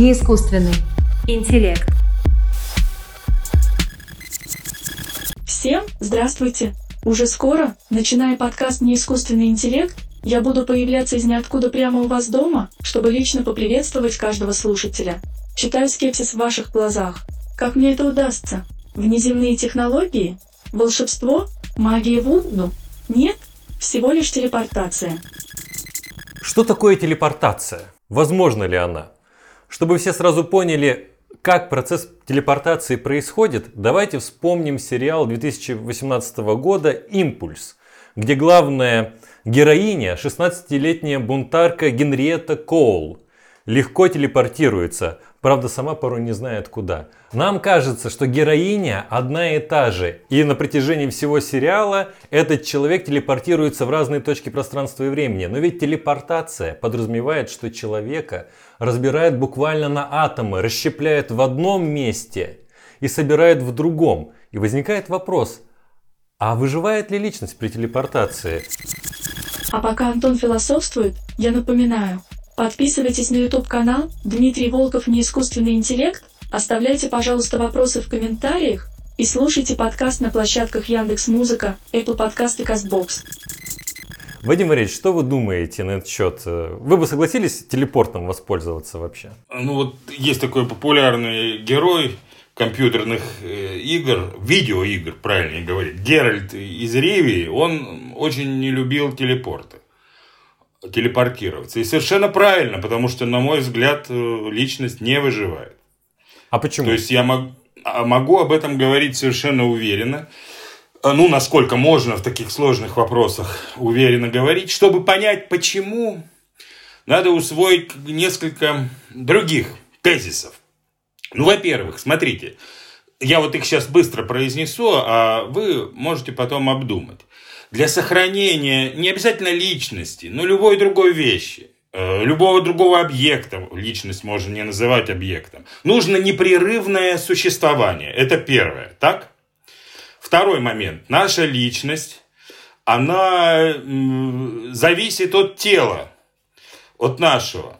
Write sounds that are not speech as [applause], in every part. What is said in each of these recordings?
неискусственный интеллект. Всем здравствуйте! Уже скоро, начиная подкаст «Неискусственный интеллект», я буду появляться из ниоткуда прямо у вас дома, чтобы лично поприветствовать каждого слушателя. Читаю скепсис в ваших глазах. Как мне это удастся? Внеземные технологии? Волшебство? Магия Вунду? Нет? Всего лишь телепортация. Что такое телепортация? Возможно ли она? Чтобы все сразу поняли, как процесс телепортации происходит, давайте вспомним сериал 2018 года «Импульс», где главная героиня, 16-летняя бунтарка Генриетта Коул, легко телепортируется, правда сама порой не знает куда. Нам кажется, что героиня одна и та же, и на протяжении всего сериала этот человек телепортируется в разные точки пространства и времени. Но ведь телепортация подразумевает, что человека разбирает буквально на атомы, расщепляет в одном месте и собирает в другом. И возникает вопрос, а выживает ли личность при телепортации? А пока Антон философствует, я напоминаю, подписывайтесь на YouTube канал Дмитрий Волков Неискусственный интеллект, оставляйте, пожалуйста, вопросы в комментариях и слушайте подкаст на площадках Яндекс Музыка, Apple Podcast и Castbox. Вадим Валерьевич, что вы думаете на этот счет? Вы бы согласились телепортом воспользоваться вообще? Ну вот есть такой популярный герой компьютерных э, игр, видеоигр, правильно говорить, Геральт из Ривии, он очень не любил телепорты телепортироваться. И совершенно правильно, потому что, на мой взгляд, э, личность не выживает. А почему? То есть я мог, а могу об этом говорить совершенно уверенно. Э, ну, насколько можно в таких сложных вопросах уверенно говорить. Чтобы понять, почему, надо усвоить несколько других тезисов. Ну, во-первых, смотрите, я вот их сейчас быстро произнесу, а вы можете потом обдумать для сохранения не обязательно личности, но любой другой вещи, э, любого другого объекта, личность можно не называть объектом, нужно непрерывное существование. Это первое, так? Второй момент. Наша личность, она зависит от тела, от нашего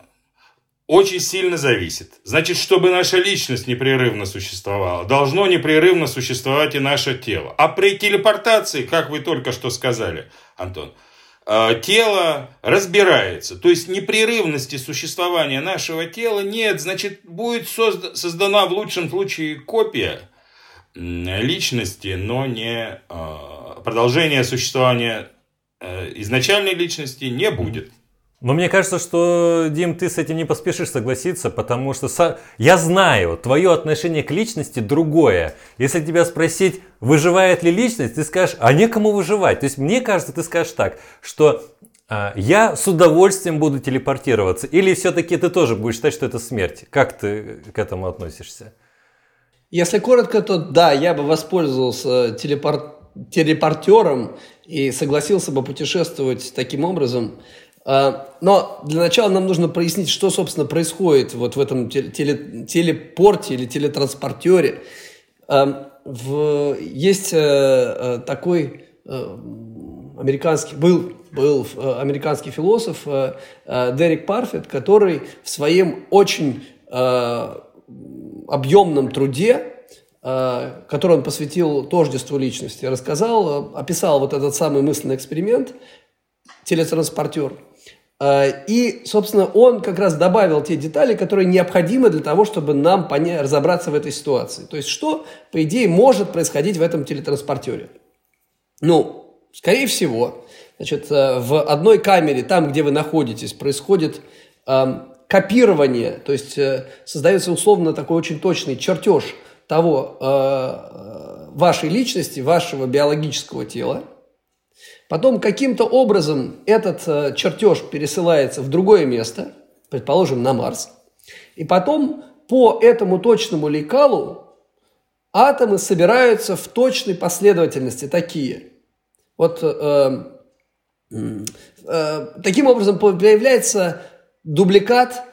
очень сильно зависит. Значит, чтобы наша личность непрерывно существовала, должно непрерывно существовать и наше тело. А при телепортации, как вы только что сказали, Антон, э, тело разбирается. То есть непрерывности существования нашего тела нет. Значит, будет создана в лучшем случае копия личности, но не э, продолжение существования э, изначальной личности не будет. Но мне кажется, что, Дим, ты с этим не поспешишь согласиться, потому что со... я знаю, твое отношение к личности другое. Если тебя спросить, выживает ли личность, ты скажешь, а некому выживать. То есть мне кажется, ты скажешь так, что а, я с удовольствием буду телепортироваться. Или все-таки ты тоже будешь считать, что это смерть. Как ты к этому относишься? Если коротко, то да, я бы воспользовался телепорт... телепортером и согласился бы путешествовать таким образом. А, но для начала нам нужно прояснить, что, собственно, происходит вот в этом теле, телепорте или телетранспортере. А, в, есть э, э, такой э, американский, был, был американский философ Дерек Парфет, который в своем очень объемном труде, который он посвятил тождеству личности, рассказал, описал вот этот самый мысленный эксперимент, телетранспортер – и, собственно, он как раз добавил те детали, которые необходимы для того, чтобы нам понять, разобраться в этой ситуации. То есть, что, по идее, может происходить в этом телетранспортере? Ну, скорее всего, значит, э, в одной камере, там, где вы находитесь, происходит э, копирование, то есть э, создается условно такой очень точный чертеж того э, вашей личности, вашего биологического тела – Потом каким-то образом этот э, чертеж пересылается в другое место, предположим, на Марс. И потом по этому точному лекалу атомы собираются в точной последовательности такие. Вот э, э, таким образом появляется дубликат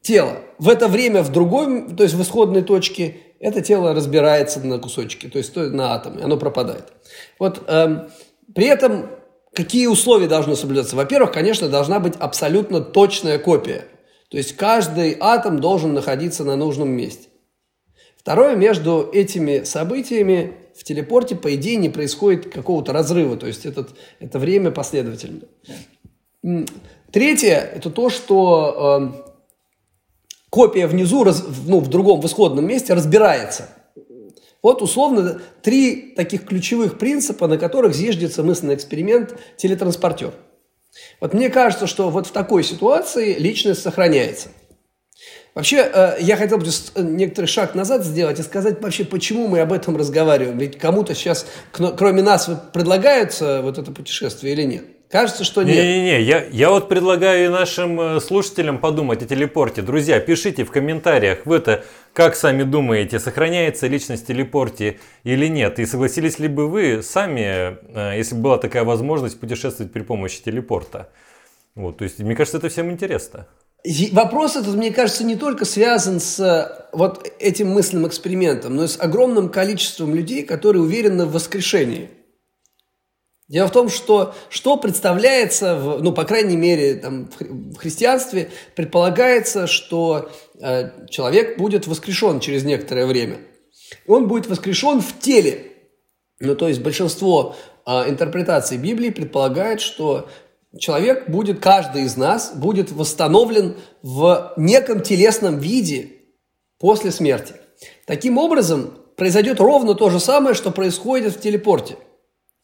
тела. В это время в другой, то есть в исходной точке, это тело разбирается на кусочки, то есть на атомы, оно пропадает. Вот э, при этом какие условия должны соблюдаться? Во-первых, конечно, должна быть абсолютно точная копия. То есть каждый атом должен находиться на нужном месте. Второе, между этими событиями в телепорте, по идее, не происходит какого-то разрыва, то есть этот, это время последовательно. Третье, это то, что э, копия внизу, раз, ну, в другом, в исходном месте разбирается. Вот, условно, три таких ключевых принципа, на которых зиждется мысленный эксперимент телетранспортер. Вот мне кажется, что вот в такой ситуации личность сохраняется. Вообще, э, я хотел бы э, некоторый шаг назад сделать и сказать вообще, почему мы об этом разговариваем. Ведь кому-то сейчас, кроме нас, предлагается вот это путешествие или нет? Кажется, что нет. Не-не-не, я, я вот предлагаю и нашим э, слушателям подумать о телепорте. Друзья, пишите в комментариях, вы это как сами думаете, сохраняется личность телепорте или нет? И согласились ли бы вы сами, если бы была такая возможность, путешествовать при помощи телепорта? Вот, то есть, мне кажется, это всем интересно. Вопрос этот, мне кажется, не только связан с э, вот этим мысленным экспериментом, но и с огромным количеством людей, которые уверены в воскрешении. Дело в том, что что представляется, в, ну, по крайней мере, там, в христианстве, предполагается, что э, человек будет воскрешен через некоторое время. Он будет воскрешен в теле. Ну, то есть большинство э, интерпретаций Библии предполагает, что человек будет, каждый из нас будет восстановлен в неком телесном виде после смерти. Таким образом, произойдет ровно то же самое, что происходит в телепорте.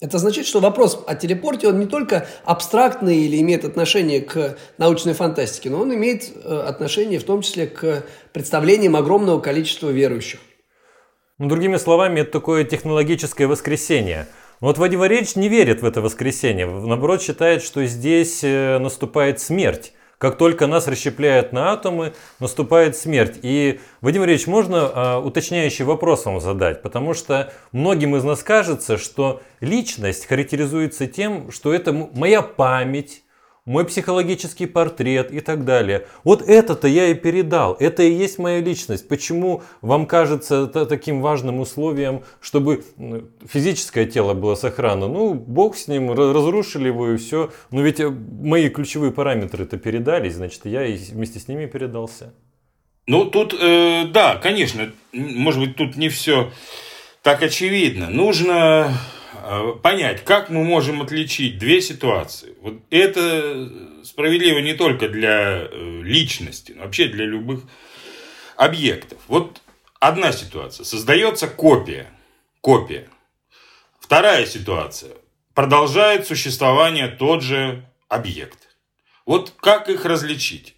Это означает, что вопрос о телепорте, он не только абстрактный или имеет отношение к научной фантастике, но он имеет э, отношение в том числе к представлениям огромного количества верующих. Ну, другими словами, это такое технологическое воскресение – вот Вадим Валерьевич не верит в это воскресенье. Наоборот, считает, что здесь э, наступает смерть. Как только нас расщепляют на атомы, наступает смерть. И, Вадим Валерьевич, можно а, уточняющий вопрос вам задать? Потому что многим из нас кажется, что личность характеризуется тем, что это моя память, мой психологический портрет и так далее. Вот это-то я и передал. Это и есть моя личность. Почему вам кажется это таким важным условием, чтобы физическое тело было сохранно? Ну, Бог с ним, разрушили его и все. Но ведь э, мои ключевые параметры-то передались, значит, я и вместе с ними передался. Ну, тут, э, да, конечно, может быть, тут не все так очевидно. Нужно понять, как мы можем отличить две ситуации. Вот это справедливо не только для э, личности, но вообще для любых объектов. Вот одна ситуация. Создается копия. Копия. Вторая ситуация. Продолжает существование тот же объект. Вот как их различить?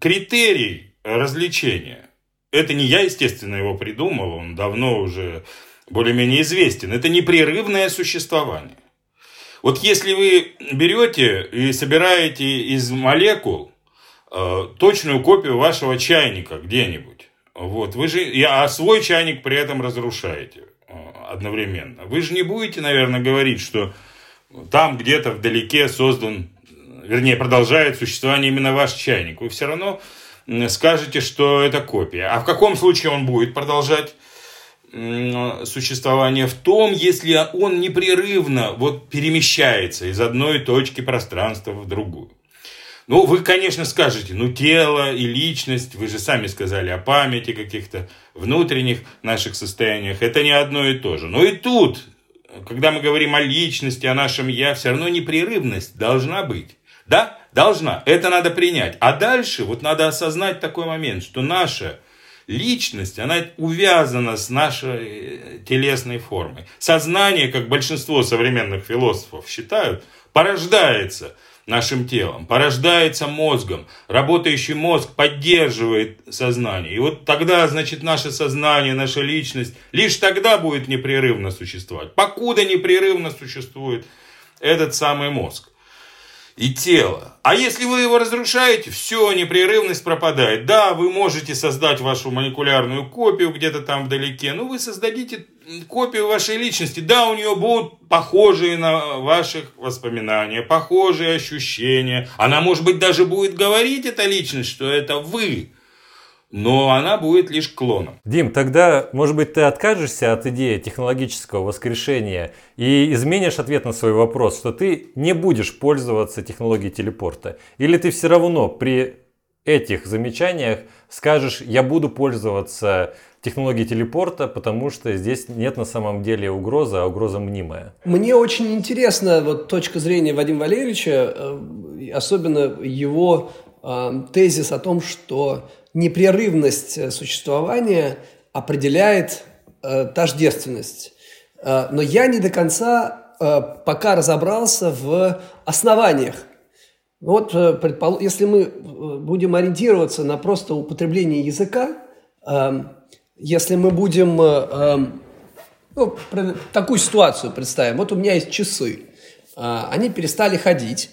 Критерий различения. Это не я, естественно, его придумал, он давно уже более-менее известен. Это непрерывное существование. Вот если вы берете и собираете из молекул э, точную копию вашего чайника где-нибудь, вот, вы же, а свой чайник при этом разрушаете э, одновременно. Вы же не будете, наверное, говорить, что там где-то вдалеке создан, вернее, продолжает существование именно ваш чайник. Вы все равно скажете, что это копия. А в каком случае он будет продолжать существования в том, если он непрерывно вот перемещается из одной точки пространства в другую. Ну, вы, конечно, скажете, ну, тело и личность, вы же сами сказали о памяти каких-то внутренних наших состояниях, это не одно и то же. Но и тут, когда мы говорим о личности, о нашем «я», все равно непрерывность должна быть. Да, должна, это надо принять. А дальше вот надо осознать такой момент, что наше личность, она увязана с нашей э, телесной формой. Сознание, как большинство современных философов считают, порождается нашим телом, порождается мозгом. Работающий мозг поддерживает сознание. И вот тогда, значит, наше сознание, наша личность лишь тогда будет непрерывно существовать. Покуда непрерывно существует этот самый мозг и тело. А если вы его разрушаете, все, непрерывность пропадает. Да, вы можете создать вашу молекулярную копию где-то там вдалеке, но вы создадите копию вашей личности. Да, у нее будут похожие на ваших воспоминания, похожие ощущения. Она, может быть, даже будет говорить, эта личность, что это вы но она будет лишь клоном. Дим, тогда, может быть, ты откажешься от идеи технологического воскрешения и изменишь ответ на свой вопрос, что ты не будешь пользоваться технологией телепорта? Или ты все равно при этих замечаниях скажешь, я буду пользоваться технологией телепорта, потому что здесь нет на самом деле угрозы, а угроза мнимая. Мне очень интересна вот точка зрения Вадима Валерьевича, э, особенно его э, тезис о том, что непрерывность существования определяет э, тождественность. Но я не до конца пока разобрался в основаниях. Вот, предпол... если мы будем ориентироваться на просто употребление языка, если мы будем э, эм, ну, такую ситуацию представим. Вот у меня есть часы. Они перестали ходить.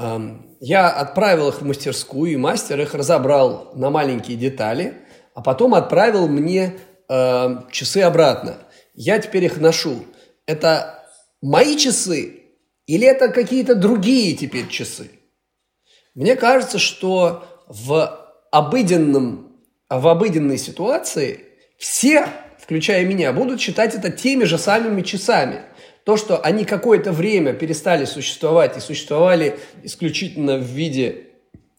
Эм, я отправил их в мастерскую, и мастер их разобрал на маленькие детали, а потом отправил мне эм, часы обратно. Я теперь их ношу. Это мои часы или это какие-то другие теперь часы? Мне кажется, что в обыденном, в обыденной ситуации все, включая меня, будут считать это теми же самыми часами. То, что они какое-то время перестали существовать и существовали исключительно в виде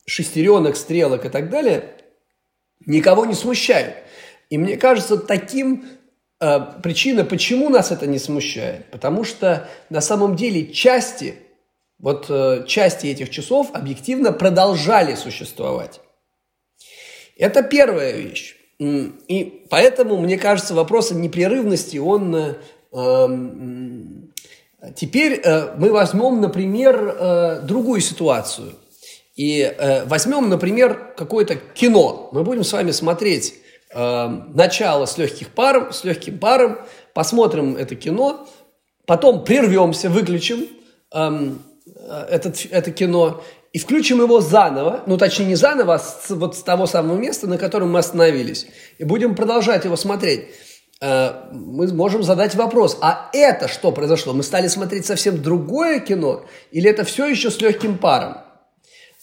шестеренок, стрелок и так далее, никого не смущают. И мне кажется, таким э, причина, почему нас это не смущает, потому что на самом деле части, вот э, части этих часов объективно продолжали существовать. Это первая вещь. И поэтому, мне кажется, вопрос о непрерывности, он... Э, эм, теперь э, мы возьмем, например, э, другую ситуацию. И возьмем, например, какое-то кино. Мы будем с вами смотреть начало с, легких паром, с легким паром, посмотрим это кино, потом прервемся, выключим эм, этот, это кино и включим его заново, ну точнее не заново, а с, вот с того самого места, на котором мы остановились, и будем продолжать его смотреть, э, мы можем задать вопрос, а это что произошло? Мы стали смотреть совсем другое кино или это все еще с легким паром?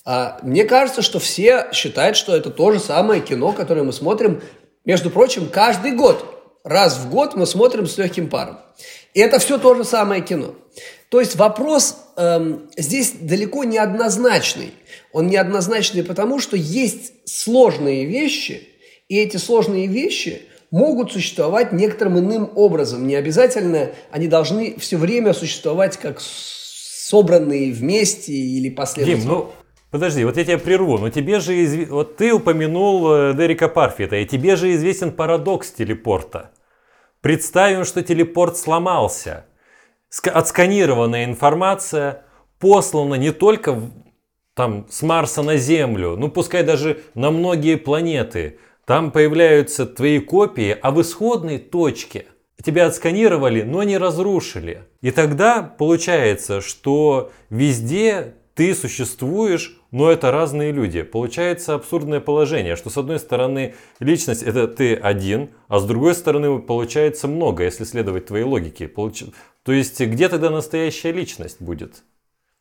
А, мне кажется, что все считают, что это то же самое кино, которое мы смотрим, между прочим, каждый год. Раз в год мы смотрим с легким паром. И это все то же самое кино. То есть вопрос эм, здесь далеко не однозначный. Он неоднозначный потому, что есть сложные вещи, и эти сложные вещи могут существовать некоторым иным образом. Не обязательно они должны все время существовать как собранные вместе или последовательно. Дим, ну Подожди, вот я тебя прерву, но тебе же изв... вот ты упомянул э, Дерека Парфита, и тебе же известен парадокс телепорта. Представим, что телепорт сломался – отсканированная информация послана не только там, с Марса на Землю, ну пускай даже на многие планеты. Там появляются твои копии, а в исходной точке тебя отсканировали, но не разрушили. И тогда получается, что везде ты существуешь, но это разные люди. Получается абсурдное положение, что с одной стороны личность это ты один, а с другой стороны получается много, если следовать твоей логике. Получ... То есть где тогда настоящая личность будет?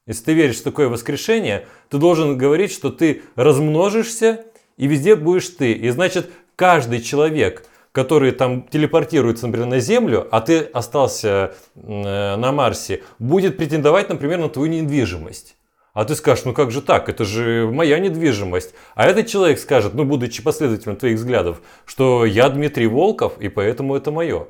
Если ты веришь в такое воскрешение, ты должен говорить, что ты размножишься и везде будешь ты. И значит, каждый человек, который там телепортируется, например, на Землю, а ты остался э, на Марсе, будет претендовать, например, на твою недвижимость. А ты скажешь, ну как же так, это же моя недвижимость. А этот человек скажет, ну будучи последователем твоих взглядов, что я Дмитрий Волков, и поэтому это мое.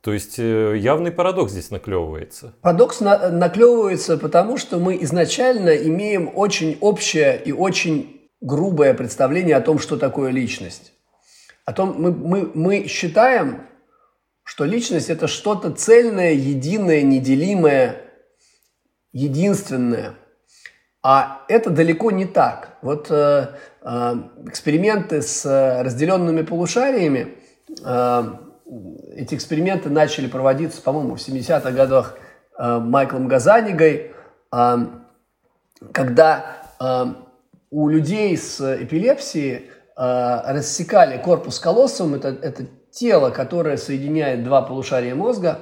То есть э, явный парадокс здесь наклевывается. Парадокс на, наклевывается потому, что мы изначально имеем очень общее и очень грубое представление о том, что такое личность. О том, мы, мы, мы считаем, что личность это что-то цельное, единое, неделимое, единственное. А это далеко не так. Вот э, э, эксперименты с разделенными полушариями э, эти эксперименты начали проводиться, по-моему, в 70-х годах э, Майклом Газанигой, э, когда э, у людей с эпилепсией э, рассекали корпус колоссум, это, это тело, которое соединяет два полушария мозга,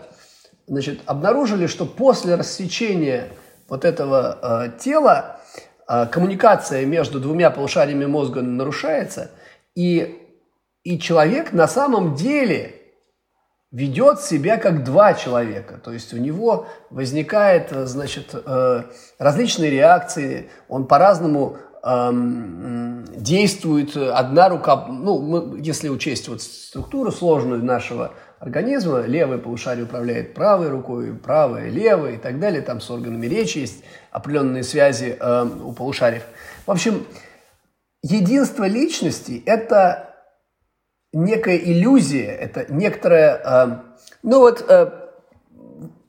значит, обнаружили, что после рассечения вот этого э, тела э, коммуникация между двумя полушариями мозга нарушается, и, и человек на самом деле ведет себя как два человека. То есть у него возникает, значит, э, различные реакции, он по-разному действует одна рука, ну, мы, если учесть вот структуру сложную нашего организма, левое полушарие управляет правой рукой, правое, левое и так далее, там с органами речи есть определенные связи э, у полушариев. В общем, единство личности – это некая иллюзия, это некоторая, э, ну вот, э,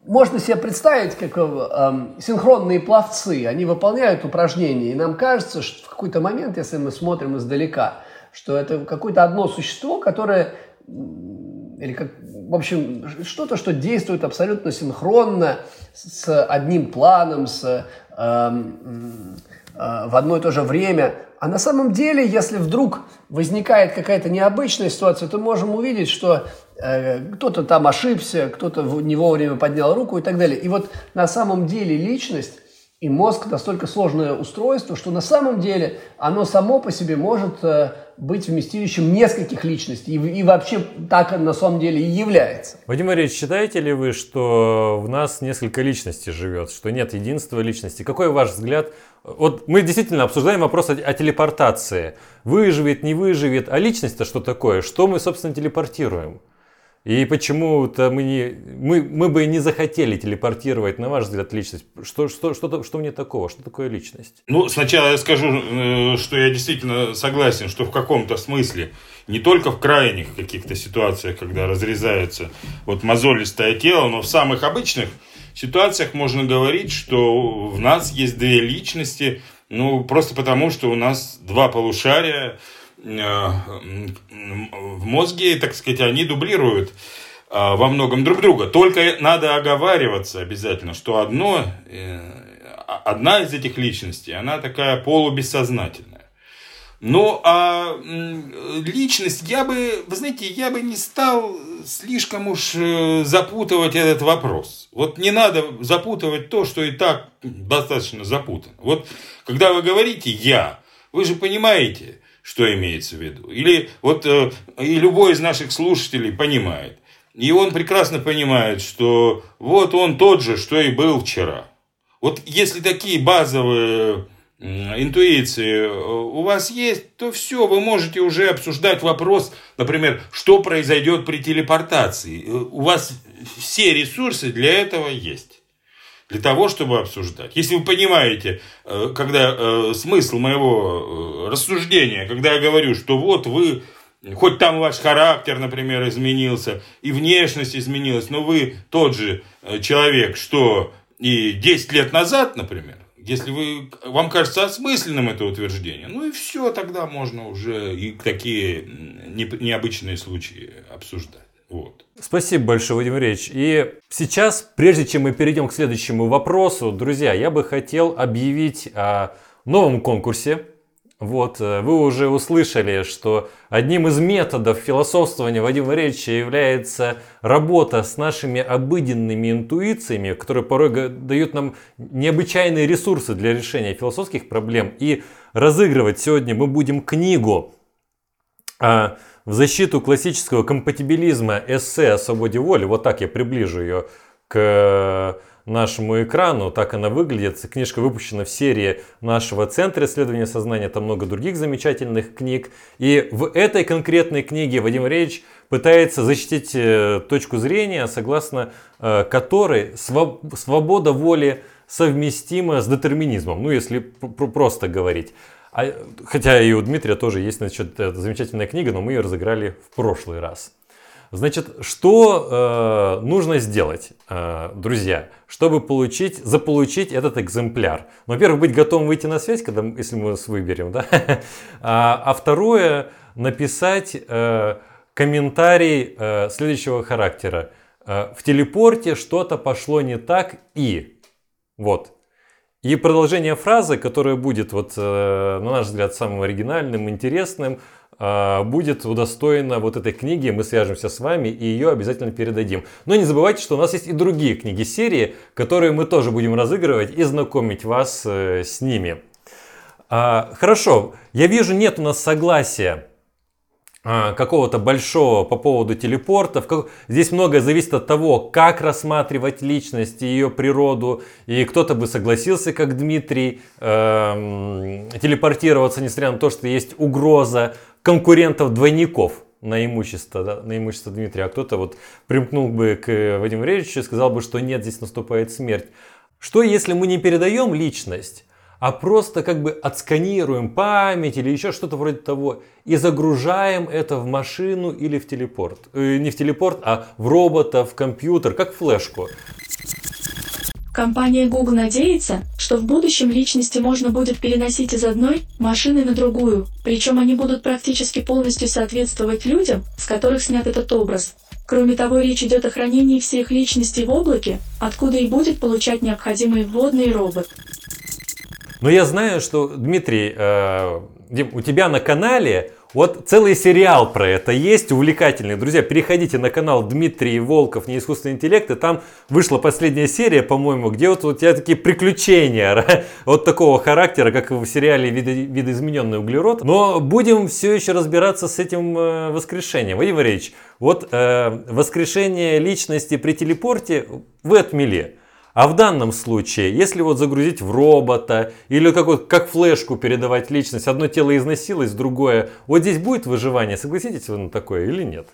можно себе представить, как э, синхронные пловцы, они выполняют упражнения, и нам кажется, что в какой-то момент, если мы смотрим издалека, что это какое-то одно существо, которое, или как, в общем, что-то, что действует абсолютно синхронно с одним планом, с, э, э, в одно и то же время – а на самом деле, если вдруг возникает какая-то необычная ситуация, то можем увидеть, что кто-то там ошибся, кто-то не вовремя поднял руку и так далее. И вот на самом деле личность и мозг настолько сложное устройство, что на самом деле оно само по себе может э, быть вместилищем нескольких личностей. И, и вообще так на самом деле и является. Вадим Ильич, считаете ли вы, что в нас несколько личностей живет, что нет единства личности? Какой ваш взгляд вот мы действительно обсуждаем вопрос о, о телепортации. Выживет, не выживет. А личность-то что такое? Что мы, собственно, телепортируем? И почему-то мы, не, мы, мы бы не захотели телепортировать, на ваш взгляд, личность. Что, что, что, что мне такого? Что такое личность? Ну, сначала я скажу, э, что я действительно согласен, что в каком-то смысле, не только в крайних каких-то ситуациях, когда разрезается вот мозолистое тело, но в самых обычных ситуациях можно говорить, что в нас есть две личности, ну, просто потому, что у нас два полушария в мозге, так сказать, они дублируют э, во многом друг друга. Только надо оговариваться обязательно, что одно, э, одна из этих личностей, она такая полубессознательная. Ну, а личность, я бы, вы знаете, я бы не стал слишком уж э, запутывать этот вопрос. Вот не надо запутывать то, что и так достаточно запутано. Вот когда вы говорите «я», вы же понимаете, что имеется в виду. Или вот э, и любой из наших слушателей понимает. И он прекрасно понимает, что вот он тот же, что и был вчера. Вот если такие базовые интуиции э, у вас есть, то все, вы можете уже обсуждать вопрос, например, что произойдет при телепортации. Э, у вас все ресурсы для этого есть. Для того, чтобы обсуждать. Если вы понимаете, э, когда смысл моего рассуждения, когда я говорю, что вот вы, хоть там ваш характер, например, изменился, и внешность изменилась, но вы тот же человек, что и 10 лет назад, например, если вы, вам кажется осмысленным это утверждение, ну и все, тогда можно уже и такие необычные случаи обсуждать. Вот. Спасибо большое, Владимир Ильич. И сейчас, прежде чем мы перейдем к следующему вопросу, друзья, я бы хотел объявить о новом конкурсе, вот, э, вы уже услышали, что одним из методов философствования Вадима Валерьевича является работа с нашими обыденными интуициями, которые порой дают нам необычайные ресурсы для решения философских проблем. И разыгрывать сегодня мы будем книгу в защиту классического компатибилизма эссе о свободе воли. Вот так я приближу ее к нашему экрану. Так она выглядит. Книжка выпущена в серии нашего Центра исследования сознания. Там много других замечательных книг. И в этой конкретной книге Вадим Андреевич пытается защитить э, точку зрения, согласно э, которой свобода воли совместима с детерминизмом. Ну, если просто говорить. А, хотя и у Дмитрия тоже есть значит, замечательная книга, но мы ее разыграли в прошлый раз. Значит, что э, нужно сделать, э, друзья, чтобы получить, заполучить этот экземпляр? Ну, во-первых, быть готовым выйти на связь, когда, если мы вас выберем, да? [laughs] а, а второе, написать э, комментарий э, следующего характера. Э, в телепорте что-то пошло не так и... Вот. И продолжение фразы, которая будет, вот, э, на наш взгляд, самым оригинальным, интересным, а, будет удостоена вот этой книги, мы свяжемся с вами и ее обязательно передадим. Но не забывайте, что у нас есть и другие книги серии, которые мы тоже будем разыгрывать и знакомить вас э, с ними. А, хорошо, я вижу, нет у нас согласия какого-то большого по поводу телепортов. Здесь многое зависит от того, как рассматривать личность и ее природу. И кто-то бы согласился, как Дмитрий, э, телепортироваться, несмотря на то, что есть угроза конкурентов-двойников на имущество, да, на имущество Дмитрия, а кто-то вот примкнул бы к Вадиму Валерьевичу и сказал бы, что нет, здесь наступает смерть. Что если мы не передаем личность, а просто как бы отсканируем память или еще что-то вроде того и загружаем это в машину или в телепорт. Э, не в телепорт, а в робота, в компьютер, как флешку. Компания Google надеется, что в будущем личности можно будет переносить из одной машины на другую, причем они будут практически полностью соответствовать людям, с которых снят этот образ. Кроме того, речь идет о хранении всех личностей в облаке, откуда и будет получать необходимый вводный робот. Но я знаю, что, Дмитрий, э, у тебя на канале вот целый сериал про это есть, увлекательный. Друзья, переходите на канал Дмитрий Волков, не искусственный интеллект, и там вышла последняя серия, по-моему, где вот у тебя такие приключения [laughs] вот такого характера, как в сериале «Видоизмененный углерод». Но будем все еще разбираться с этим э, воскрешением. Вадим Валерьевич, вот э, воскрешение личности при телепорте вы отмели. А в данном случае, если вот загрузить в робота или как, вот, как флешку передавать личность, одно тело износилось, другое, вот здесь будет выживание, согласитесь вы на такое или нет?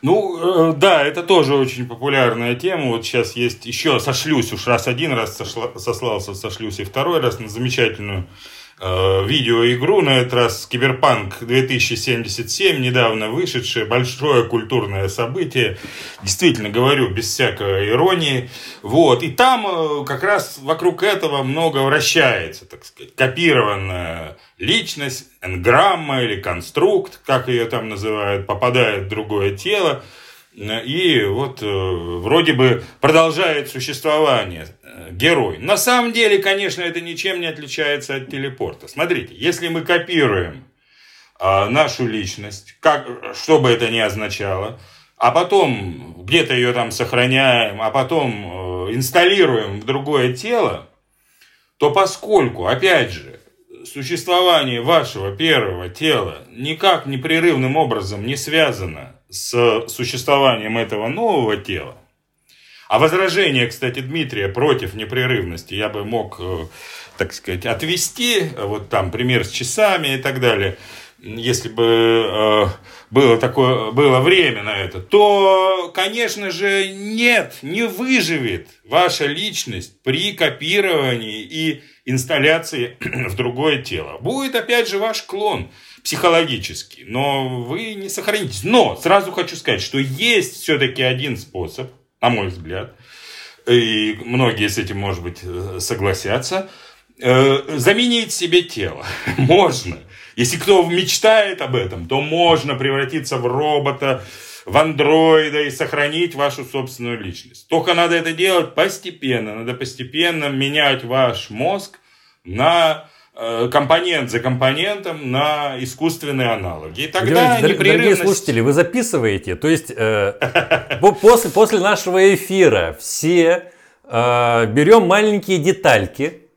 Ну, э, да, это тоже очень популярная тема. Вот сейчас есть еще сошлюсь, уж раз один раз сошла, сослался, сошлюсь и второй раз на замечательную Э, видеоигру, на этот раз Киберпанк 2077, недавно вышедшее, большое культурное событие, действительно говорю, без всякой иронии, вот, и там э, как раз вокруг этого много вращается, так сказать, копированная личность, энграмма или конструкт, как ее там называют, попадает в другое тело, и вот э, вроде бы продолжает существование герой. На самом деле, конечно, это ничем не отличается от телепорта. Смотрите, если мы копируем э, нашу личность, как, что бы это ни означало, а потом где-то ее там сохраняем, а потом инсталируем в другое тело, то поскольку, опять же, существование вашего первого тела никак непрерывным образом не связано с существованием этого нового тела. А возражение, кстати, Дмитрия против непрерывности я бы мог, э, так сказать, отвести, вот там пример с часами и так далее, если бы э, было такое было время на это, то, конечно же, нет, не выживет ваша личность при копировании и инсталляции [clears throat] в другое тело. Будет опять же ваш клон психологически, но вы не сохранитесь. Но сразу хочу сказать, что есть все-таки один способ, на мой взгляд, и многие с этим, может быть, согласятся, э, заменить себе тело. [laughs] Можно. Если кто мечтает об этом, то можно превратиться в робота, в андроида и сохранить вашу собственную личность. Только надо это делать постепенно. Надо постепенно менять ваш мозг на компонент за компонентом на искусственные аналоги. И тогда Дорогие, непрерывность... Дорогие слушатели, вы записываете, то есть э, после, после нашего эфира все э, берем маленькие детальки,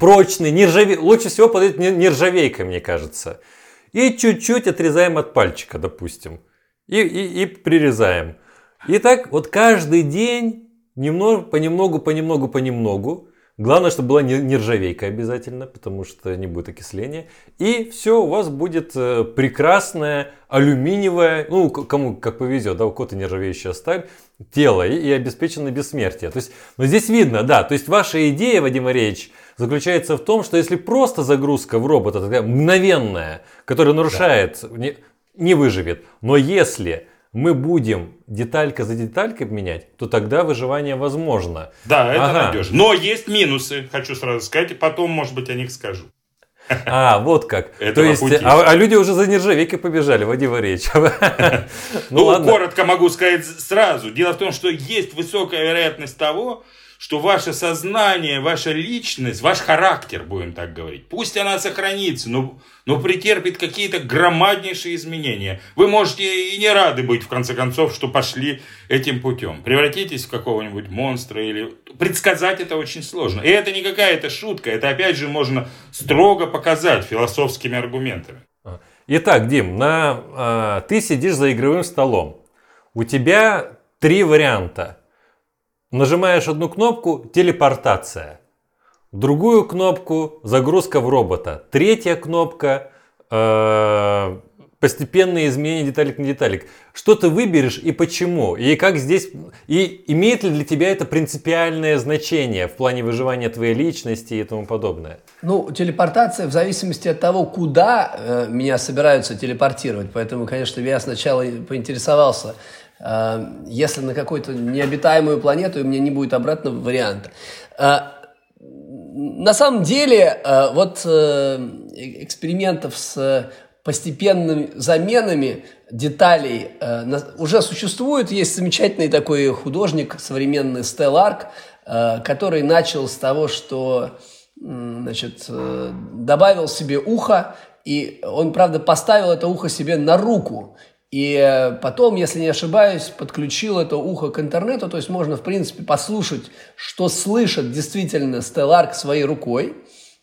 прочные, нержаве... лучше всего подойдет нержавейка, мне кажется, и чуть-чуть отрезаем от пальчика, допустим, и, и, и прирезаем. И так вот каждый день немного, понемногу, понемногу, понемногу Главное, чтобы была нержавейка обязательно, потому что не будет окисления. И все, у вас будет э, прекрасное алюминиевое, ну, кому как повезет, да, у кого-то нержавеющая сталь, тело и, и обеспечено бессмертие. То есть, но здесь видно, да, то есть ваша идея, Вадим Ильич, заключается в том, что если просто загрузка в робота, такая мгновенная, которая нарушает, да. не, не выживет, но если мы будем деталька за деталькой менять, то тогда выживание возможно. Да, это ага. надежно. Но есть минусы, хочу сразу сказать, и потом, может быть, о них скажу. [laughs] А, вот как. [laughs] То есть, а, а люди уже за нержавейкой побежали, Вадим Валерьевич. [laughs] Ну, ну коротко могу сказать сразу. Дело в том, что есть высокая вероятность того, что ваше сознание, ваша личность, ваш характер, будем так говорить, пусть она сохранится, но, но претерпит какие-то громаднейшие изменения. Вы можете и не рады быть, в конце концов, что пошли этим путем. Превратитесь в какого-нибудь монстра или... Предсказать это очень сложно. И это не какая-то шутка, это опять же можно строго показать философскими аргументами. Итак, Дим, на, а, ты сидишь за игровым столом. У тебя три варианта. Нажимаешь одну кнопку – телепортация. Другую кнопку – загрузка в робота. Третья кнопка э, постепенные изменения деталик на деталик. Что ты выберешь и почему? И как здесь... И имеет ли для тебя это принципиальное значение в плане выживания твоей личности и тому подобное? Ну, телепортация в зависимости от того, куда э, меня собираются телепортировать. Поэтому, конечно, я сначала поинтересовался, если на какую-то необитаемую планету, и меня не будет обратного варианта. Э, на самом деле, э, вот э, экспериментов с постепенными заменами деталей э, уже существует. Есть замечательный такой художник современный Стелларк, э, который начал с того, что значит, э, добавил себе ухо, и он, правда, поставил это ухо себе на руку. И потом, если не ошибаюсь, подключил это ухо к интернету, то есть можно, в принципе, послушать, что слышит действительно Стелларк своей рукой.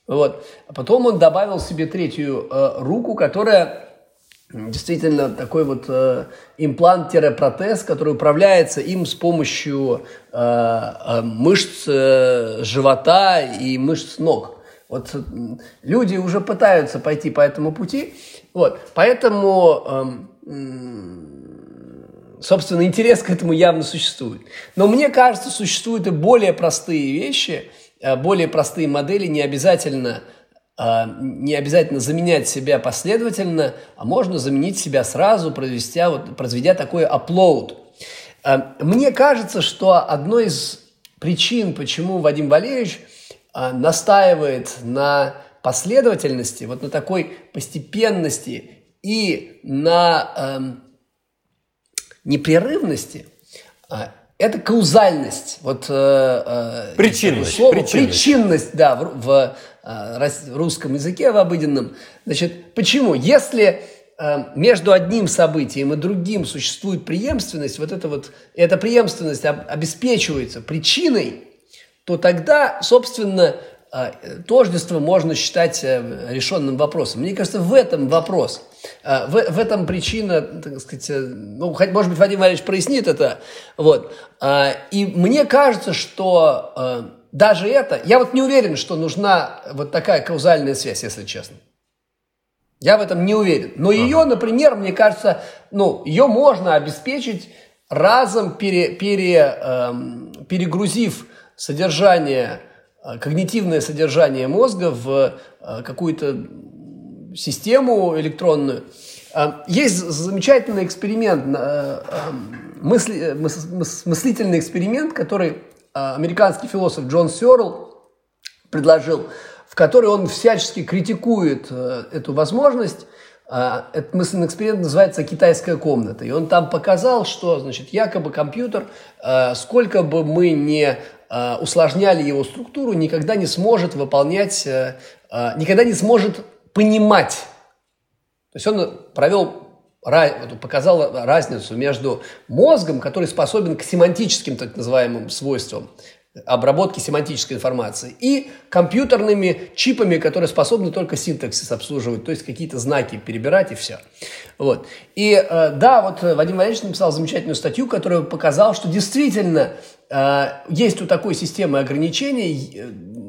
Вот. А потом он добавил себе третью э, руку, которая действительно такой вот э, имплант-протез, который управляется им с помощью э, э, мышц э, живота и мышц ног. Вот э, люди уже пытаются пойти по этому пути, вот, поэтому, э, собственно, интерес к этому явно существует. Но мне кажется, существуют и более простые вещи – Э, более простые модели не обязательно э, не обязательно заменять себя последовательно, а можно заменить себя сразу, произведя, вот, произведя такой upload. Э, мне кажется, что одной из причин, почему Вадим Валерьевич настаивает на последовательности, вот на такой постепенности и на эм, непрерывности, это каузальность. Вот, э, э причинность, слово, причинность. Причинность, да, в, в, э, в русском языке, в обыденном. Значит, почему? Если э, между одним событием и другим существует преемственность, вот это вот, эта преемственность об, обеспечивается причиной, то тогда, собственно, э, тождество можно считать э, решенным вопросом. Мне кажется, в этом вопрос – в, в этом причина, так сказать, э, ну, может быть, Вадим Валерьевич прояснит это. Вот. А, и мне кажется, что э, даже это... Я вот не уверен, что нужна вот такая каузальная связь, если честно. Я в этом не уверен. Но ее, например, мне кажется, ну, ее можно обеспечить разом пере, пере, эм, перегрузив содержание, э, когнитивное содержание мозга в какую-то систему электронную. А, есть замечательный эксперимент, э, э, мысли, мыслительный эксперимент, который американский философ Джон Сёрл предложил, в который он всячески критикует э, эту возможность. Этот мысленный эксперимент называется «Китайская комната». И он там показал, что, значит, якобы компьютер, сколько бы мы не усложняли его структуру, никогда не сможет выполнять, никогда не сможет понимать. То есть он провел показал разницу между мозгом, который способен к семантическим так называемым свойствам, обработки семантической информации, и компьютерными чипами, которые способны только синтаксис обслуживать, то есть какие-то знаки перебирать и все. Вот. И э, да, вот Вадим Валерьевич написал замечательную статью, которая показала, что действительно э, есть у такой системы ограничений,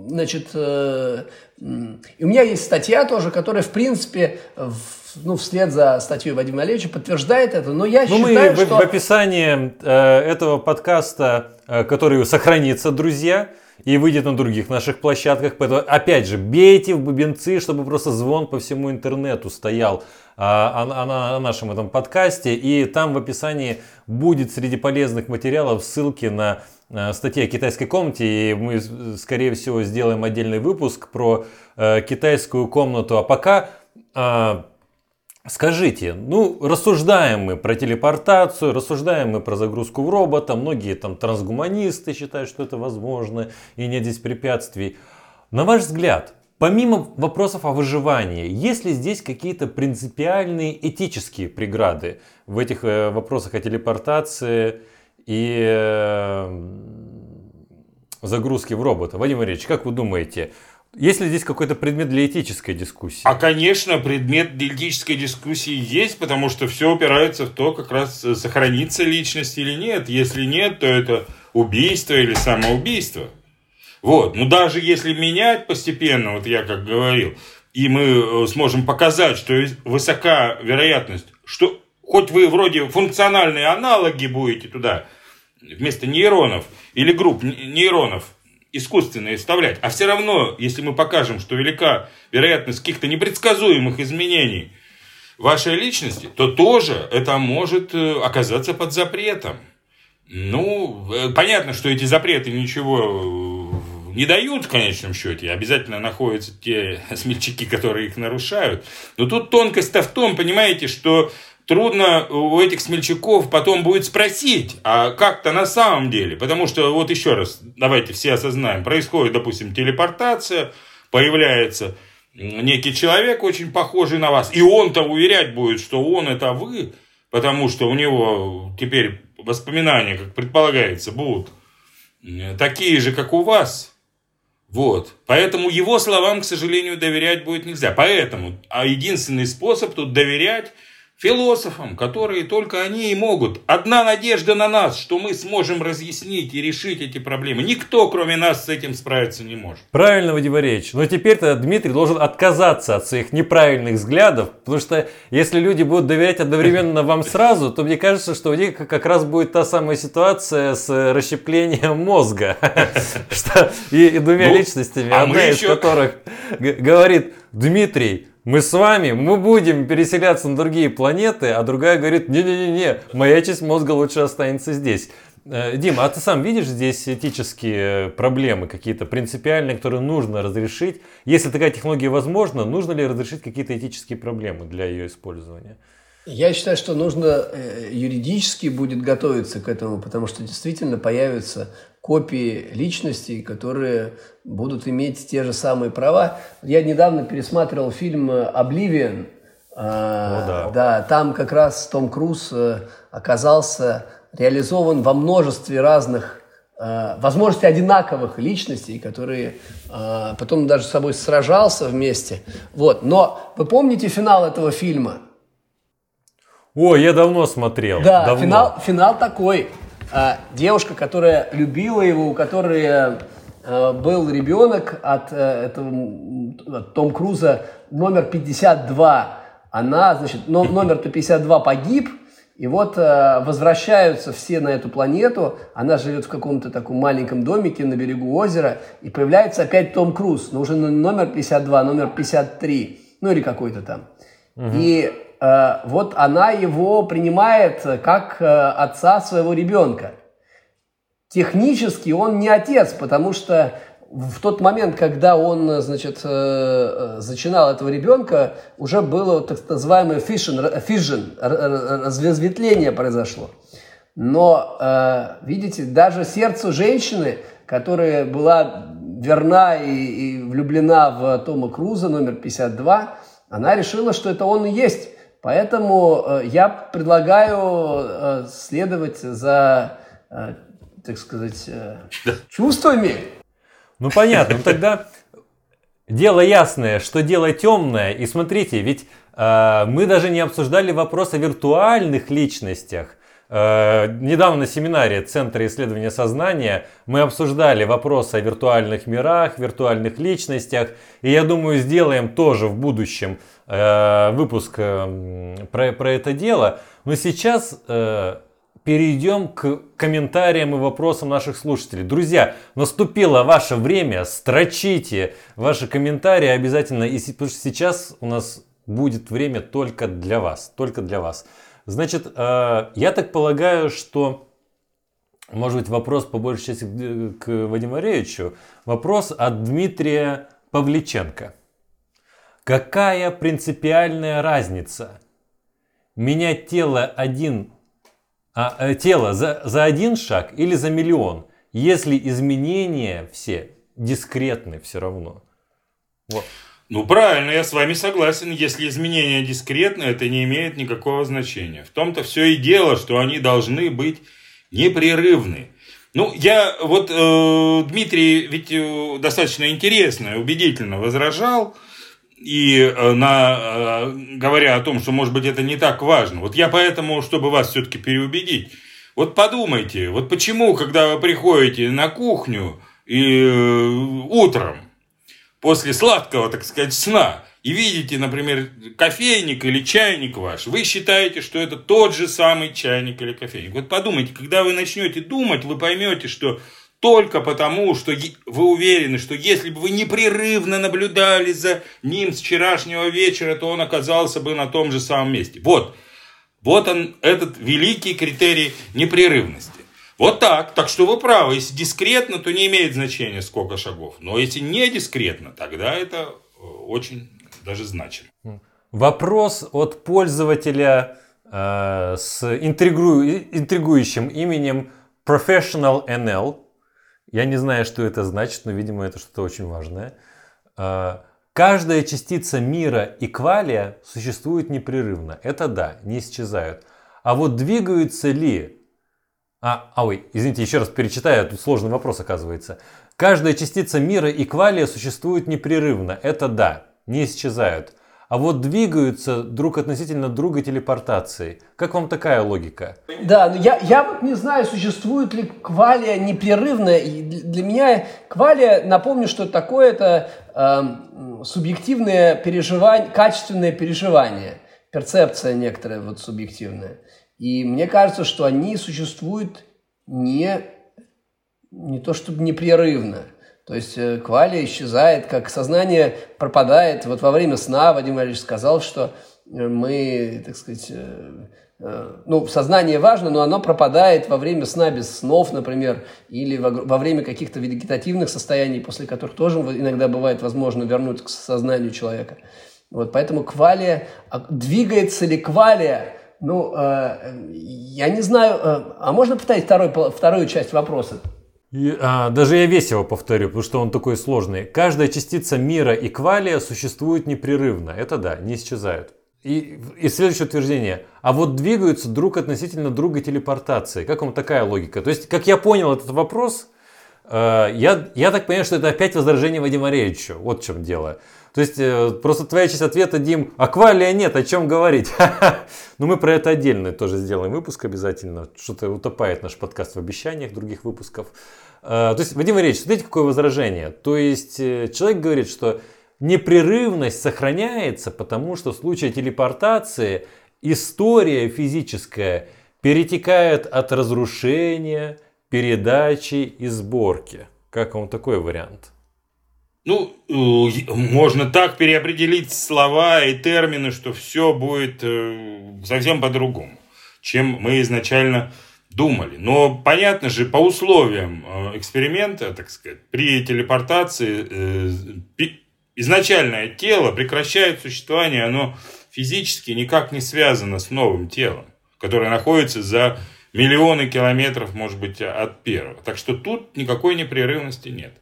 э, значит, и у меня есть статья тоже, которая, в принципе, в, ну, вслед за статьей Вадима Олеговича подтверждает это. Но я ну, считаю, мы что... в описании э, этого подкаста, э, который сохранится, друзья, и выйдет на других наших площадках. Поэтому, опять же, бейте в бубенцы, чтобы просто звон по всему интернету стоял а, о, о, о нашем этом подкасте. И там в описании будет среди полезных материалов ссылки на Э, статья о китайской комнате, и мы, скорее всего, сделаем отдельный выпуск про э, китайскую комнату. А пока э, скажите, ну, рассуждаем мы про телепортацию, рассуждаем мы про загрузку в робота, многие там трансгуманисты считают, что это возможно, и нет здесь препятствий. На ваш взгляд, Помимо вопросов о выживании, есть ли здесь какие-то принципиальные этические преграды в этих э, вопросах о телепортации и э, загрузки в робота. Вадим Ильич, как вы думаете, Есть ли здесь какой-то предмет для этической дискуссии? А, конечно, предмет для этической дискуссии есть, потому что все упирается в то, как раз сохранится личность или нет. Если нет, то это убийство или самоубийство. Вот. Ну, даже если менять постепенно, вот я как говорил, и мы э, сможем показать, что высока вероятность, что хоть вы вроде функциональные аналоги будете туда вместо нейронов или групп нейронов искусственные вставлять, а все равно, если мы покажем, что велика вероятность каких-то непредсказуемых изменений вашей личности, то тоже это может э, оказаться под запретом. Ну, э, понятно, что эти запреты ничего э, не дают в конечном счете. Обязательно находятся те [laughs] смельчаки, которые их нарушают. Но тут тонкость-то в том, понимаете, что трудно у этих смельчаков потом будет спросить, а как-то на самом деле. Потому что, вот еще раз, давайте все осознаем, происходит, допустим, телепортация, появляется некий человек, очень похожий на вас, и он-то уверять будет, что он это вы, потому что у него теперь воспоминания, как предполагается, будут такие же, как у вас. Вот. Поэтому его словам, к сожалению, доверять будет нельзя. Поэтому, а единственный способ тут доверять – философам, которые только они и могут. Одна надежда на нас, что мы сможем разъяснить и решить эти проблемы. Никто, кроме нас, с этим справиться не может. Правильно, Вадим Андреевич. Но теперь-то Дмитрий должен отказаться от своих неправильных взглядов, потому что если люди будут доверять одновременно вам сразу, то мне кажется, что у них как раз будет та самая ситуация с расщеплением мозга. [laughs] И двумя ну, личностями, а одна из которых говорит, Дмитрий, мы с вами, мы будем переселяться на другие планеты, а другая говорит, не-не-не, моя часть мозга лучше останется здесь. Э, Дима, а ты сам видишь здесь этические проблемы какие-то принципиальные, которые нужно разрешить? Если такая технология возможна, нужно ли разрешить какие-то этические проблемы для ее использования? Я считаю, что нужно э, юридически будет готовиться к этому, потому что действительно появятся копии личностей, которые будут иметь те же самые права. Я недавно пересматривал фильм «Обливион». А, О, да. да, там как раз Том Круз э, оказался реализован во множестве разных э, возможностей одинаковых личностей, которые э, потом даже с собой сражался вместе. Вот. Но вы помните финал этого фильма? О, я давно смотрел. Да, давно. Финал, финал такой. А, девушка, которая любила его, у которой э, был ребенок от э, этого от Том Круза номер 52. Она, значит, номер-то 52 погиб, и вот э, возвращаются все на эту планету. Она живет в каком-то таком маленьком домике на берегу озера. И появляется опять Том Круз, но уже номер 52, номер 53. Ну или какой-то там. Угу. И Э, вот она его принимает как э, отца своего ребенка. Технически он не отец, потому что в тот момент, когда он, значит, э, зачинал этого ребенка, уже было так называемое fission, fission разветвление произошло. Но, видите, даже сердцу женщины, которая была верна и, и влюблена в Тома Круза, номер 52, она решила, что это он и есть Поэтому э, я предлагаю э, следовать за, э, так сказать, чувствами. Ну понятно, ну тогда дело ясное, что дело темное. И смотрите, ведь мы даже не обсуждали вопрос о виртуальных личностях. Недавно на семинаре Центра исследования сознания мы обсуждали вопросы о виртуальных мирах, виртуальных личностях. И я думаю, сделаем тоже в будущем Э, выпуск э, про, про это дело. Но сейчас э, перейдем к комментариям и вопросам наших слушателей. Друзья, наступило ваше время, строчите ваши комментарии обязательно. И потому что сейчас у нас будет время только для вас, только для вас. Значит, я так полагаю, что может быть вопрос по большей части к Вадиму Андреевичу. Вопрос от Дмитрия Павличенко. Какая принципиальная разница? Менять тело один, а, э, тело за, за один шаг или за миллион, если изменения все дискретны все равно. Вот. Ну правильно, я с вами согласен. Если изменения дискретны, это не имеет никакого значения. В том-то все и дело, что они должны быть непрерывны. Ну, я вот э, Дмитрий ведь э, достаточно интересно убедительно возражал, и э, на, э, говоря о том, что, может быть, это не так важно. Вот я поэтому, чтобы вас все-таки переубедить, вот подумайте, вот почему, когда вы приходите на кухню и э, утром, после сладкого, так сказать, сна, и видите, например, кофейник или чайник ваш, вы считаете, что это тот же самый чайник или кофейник. Вот подумайте, когда вы начнете думать, вы поймете, что только потому, что вы уверены, что если бы вы непрерывно наблюдали за ним с вчерашнего вечера, то он оказался бы на том же самом месте. Вот, вот он, этот великий критерий непрерывности. Вот так. Так что вы правы. Если дискретно, то не имеет значения, сколько шагов. Но если не дискретно, тогда это э, очень даже значимо. Вопрос от пользователя э, с интригу... интригующим именем Professional NL. Я не знаю, что это значит, но, видимо, это что-то очень важное. Э, каждая частица мира и квалия существует непрерывно. Это да, не исчезают. А вот двигаются ли... А, а ой, извините, еще раз перечитаю, тут сложный вопрос оказывается. Каждая частица мира и квалия существует непрерывно. Это да не исчезают, а вот двигаются друг относительно друга телепортацией. Как вам такая логика? Да, но я, я вот не знаю, существует ли квалия непрерывно. Для меня квалия, напомню, что такое это э, субъективное переживание, качественное переживание, перцепция некоторая вот субъективная. И мне кажется, что они существуют не, не то чтобы непрерывно – то есть э, квалия исчезает, как сознание пропадает. Вот во время сна Вадим Валерьевич сказал, что э, мы, так сказать, э, ну, сознание важно, но оно пропадает во время сна без снов, например, или во, время каких-то вегетативных состояний, после которых тоже иногда бывает возможно вернуть к сознанию человека. Вот, поэтому квалия, а двигается ли квалия, ну, э, я не знаю, э, а можно повторить второй, вторую часть вопроса? И, а, даже я весь его повторю, потому что он такой сложный. Каждая частица мира и квалия существует непрерывно. Это да, не исчезают. И, и следующее утверждение. А вот двигаются друг относительно друга телепортации. Как вам такая логика? То есть, как я понял этот вопрос, э, я, я так понимаю, что это опять возражение Вадима Ревичу. Вот в чем дело. То есть, э, просто твоя часть ответа, Дим, аквалия нет, о чем говорить. [laughs] Но мы про это отдельно тоже сделаем выпуск обязательно. Что-то утопает наш подкаст в обещаниях других выпусков. Э, то есть, Вадим Ильич, смотрите, какое возражение. То есть, э, человек говорит, что непрерывность сохраняется, потому что в случае телепортации история физическая перетекает от разрушения, передачи и сборки. Как вам такой вариант? Ну, э, можно так переопределить слова и термины, что все будет э, совсем по-другому, чем мы изначально думали. Но понятно же, по условиям э, эксперимента, так сказать, при телепортации изначальное тело прекращает существование, оно физически никак не связано с новым телом, которое находится за миллионы километров, может быть, от первого. Так что тут никакой непрерывности нет.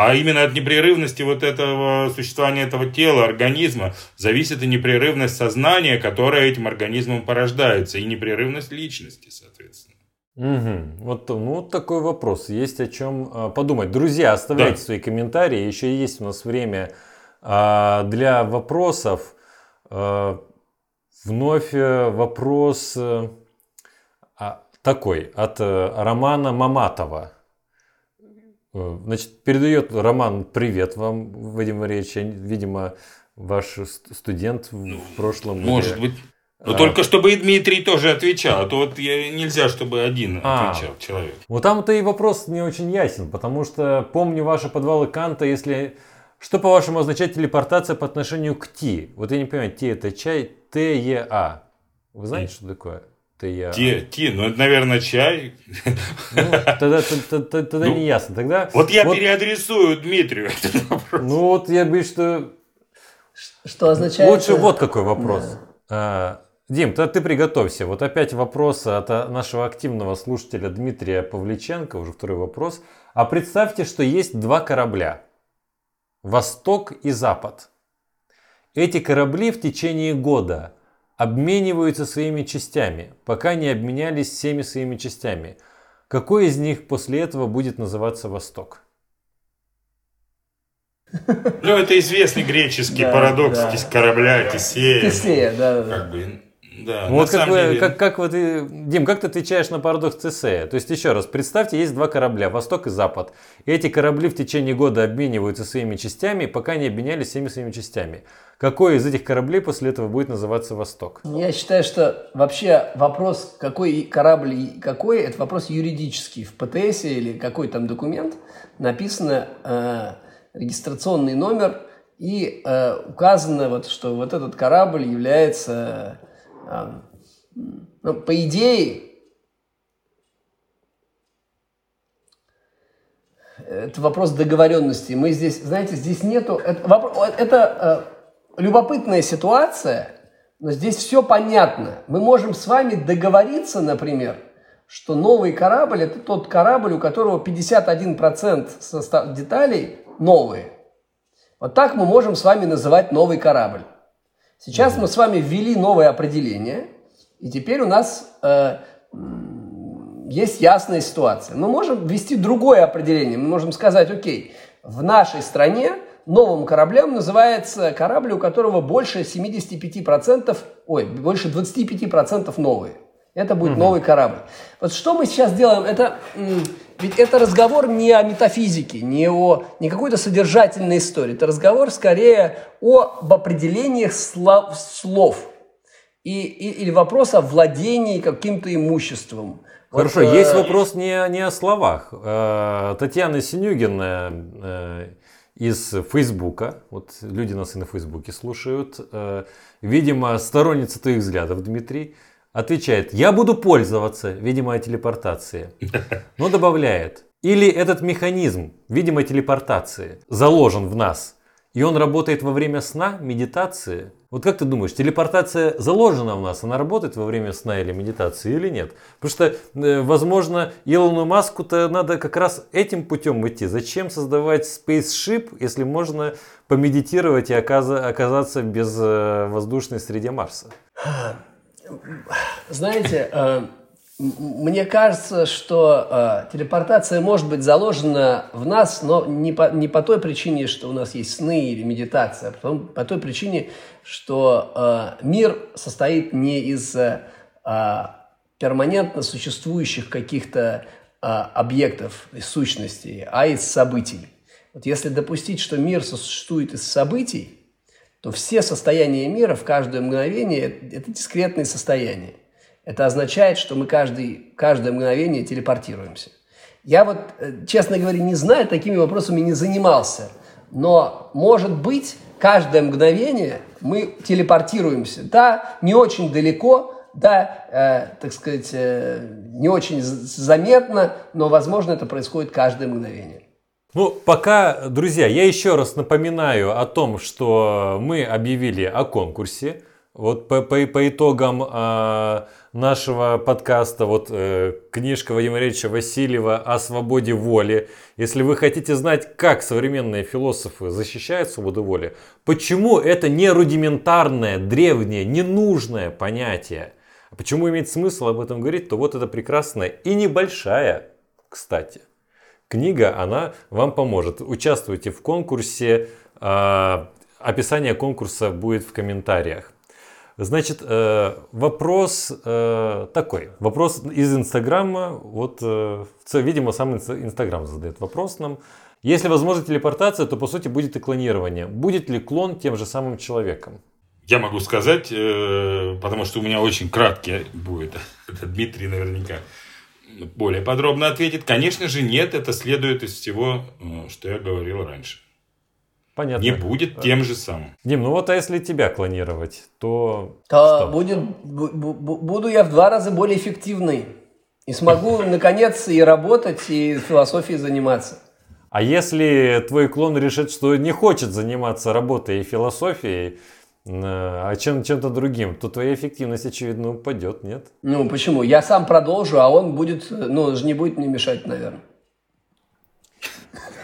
А именно от непрерывности вот этого существования этого тела, организма, зависит и непрерывность сознания, которое этим организмом порождается, и непрерывность личности, соответственно. Угу. Вот, ну, вот такой вопрос. Есть о чем э, подумать. Друзья, оставляйте да. свои комментарии. Еще есть у нас время э, для вопросов. Э, вновь вопрос э, такой от э, Романа Маматова. Э, значит, передает Роман привет вам, Вадим Валерьевич. Видимо, ваш студент в ну, прошлом. Может или... быть. Но а... только чтобы и Дмитрий тоже отвечал, а то вот я, нельзя, чтобы один а, отвечал человек. Вот там-то и вопрос не очень ясен, потому что помню ваши подвалы Канта, если... Что, по-вашему, означает телепортация по отношению к Ти? Вот я не понимаю, Ти это чай, Т, Е, А. Вы знаете, что такое? Ты я... Ти, ти, ну это, наверное, чай. Ну, тогда, тогда, тогда ну, не ясно. Тогда, вот я вот, переадресую Дмитрию этот вопрос. Ну вот я говорю, что... Что означает... Лучше вот какой вопрос. Да. А, Дим, то ты приготовься. Вот опять вопрос от нашего активного слушателя Дмитрия Павличенко, уже второй вопрос. А представьте, что есть два корабля. Восток и Запад. Эти корабли в течение года обмениваются своими частями, пока не обменялись всеми своими частями. какой из них после этого будет называться Восток? Ну, это известный греческий Да, парадокс корабля Тесея. Тесея, да, да, да. Как бы, да, Ну, на вот как, самом вы, деле- как, как вот и, Дим, как ты отвечаешь на парадокс Тесея? То есть, еще раз, представьте, есть два корабля, Восток и Запад. И эти корабли в течение года обмениваются своими частями, пока не обменялись всеми своими частями. Какой из этих кораблей после этого будет называться Восток? Я считаю, что вообще вопрос, какой корабль и какой, это вопрос юридический. В ПТС или какой там документ написано э, регистрационный номер и э, указано, вот, что вот этот корабль является, э, ну, по идее, это вопрос договоренности. Мы здесь, знаете, здесь нету... Это, это э, любопытная ситуация, но здесь все понятно. Мы можем с вами договориться, например, что новый корабль – это тот корабль, у которого 51% состав деталей новые. Вот так мы можем с вами называть новый корабль. Сейчас мы с вами ввели новое определение, и теперь у нас э, есть ясная ситуация. Мы можем ввести другое определение. Мы можем сказать, окей, в нашей стране новым кораблем называется корабль, у которого больше 75%, ой, больше 25% новые. Это будет новый корабль. Вот что мы сейчас делаем, это ведь это разговор не о метафизике, не о не какой-то содержательной истории. Это разговор скорее об определениях слов, слов. И, и- или вопрос о владении каким-то имуществом. Вот, Хорошо, э, есть вопрос не, о- не о словах. Э, Татьяна Синюгина э, из Фейсбука, вот люди нас и на Фейсбуке слушают, э, видимо, сторонница твоих взглядов, Дмитрий, отвечает, я буду пользоваться, видимо, о телепортации, но добавляет, или этот механизм, видимо, телепортации, заложен в нас, и он работает во время сна, медитации. Вот как ты думаешь, телепортация заложена в нас, она работает во время сна или медитации или нет? Потому что, э, возможно, Илону Маску-то надо как раз этим путем идти. Зачем создавать спейсшип, если можно помедитировать и оказа- оказаться в безвоздушной среде Марса? [sighs] Знаете, э, мне кажется, что э, телепортация может быть заложена в нас, но не по, не по той причине, что у нас есть сны или медитация, а потом по той причине, что э, мир состоит не из а, перманентно существующих каких-то а, объектов и сущностей, а из событий. Вот если допустить, что мир существует из событий, то все состояния мира в каждое мгновение – это дискретные состояния. Это означает, что мы каждый, каждое мгновение телепортируемся. Я вот, э, честно говоря, не знаю, такими вопросами не занимался. Но, может быть, каждое мгновение мы телепортируемся. Да, не очень далеко, да, э, так сказать, э, не очень заметно, но, возможно, это происходит каждое мгновение. Ну, пока, друзья, я еще раз напоминаю о том, что мы объявили о конкурсе. Вот по, по- по итогам а, нашего подкаста, вот э, книжка Вадима Ильича Васильева о свободе воли. Если вы хотите знать, как современные философы защищают свободу воли, почему это не рудиментарное, древнее, ненужное понятие, а почему имеет смысл об этом говорить, то вот это прекрасная и небольшая, кстати, книга, она вам поможет. Участвуйте в конкурсе. а, Описание конкурса будет в комментариях. Значит, э, вопрос э, такой. Вопрос из Инстаграма. Вот, э, видимо, сам Инста- Инстаграм задает вопрос нам. Если возможна телепортация, то по сути будет и клонирование. Будет ли клон тем же самым человеком? Я могу сказать, потому что у меня очень краткий будет, это [laughs] Дмитрий наверняка более подробно ответит. Конечно же, нет, это следует из всего, э, что я говорил раньше. Понятно. Не будет тем же самым. Дим, ну вот а если тебя клонировать, то то что? будет, бу- бу- бу- буду я в два раза более эффективный. И смогу, [laughs] наконец, и работать, и философией заниматься. А если твой клон решит, что не хочет заниматься работой и философией, а чем, чем-то другим, то твоя эффективность, очевидно, упадет, нет? Ну, почему? Я сам продолжу, а он будет, ну, же не будет мне мешать, наверное.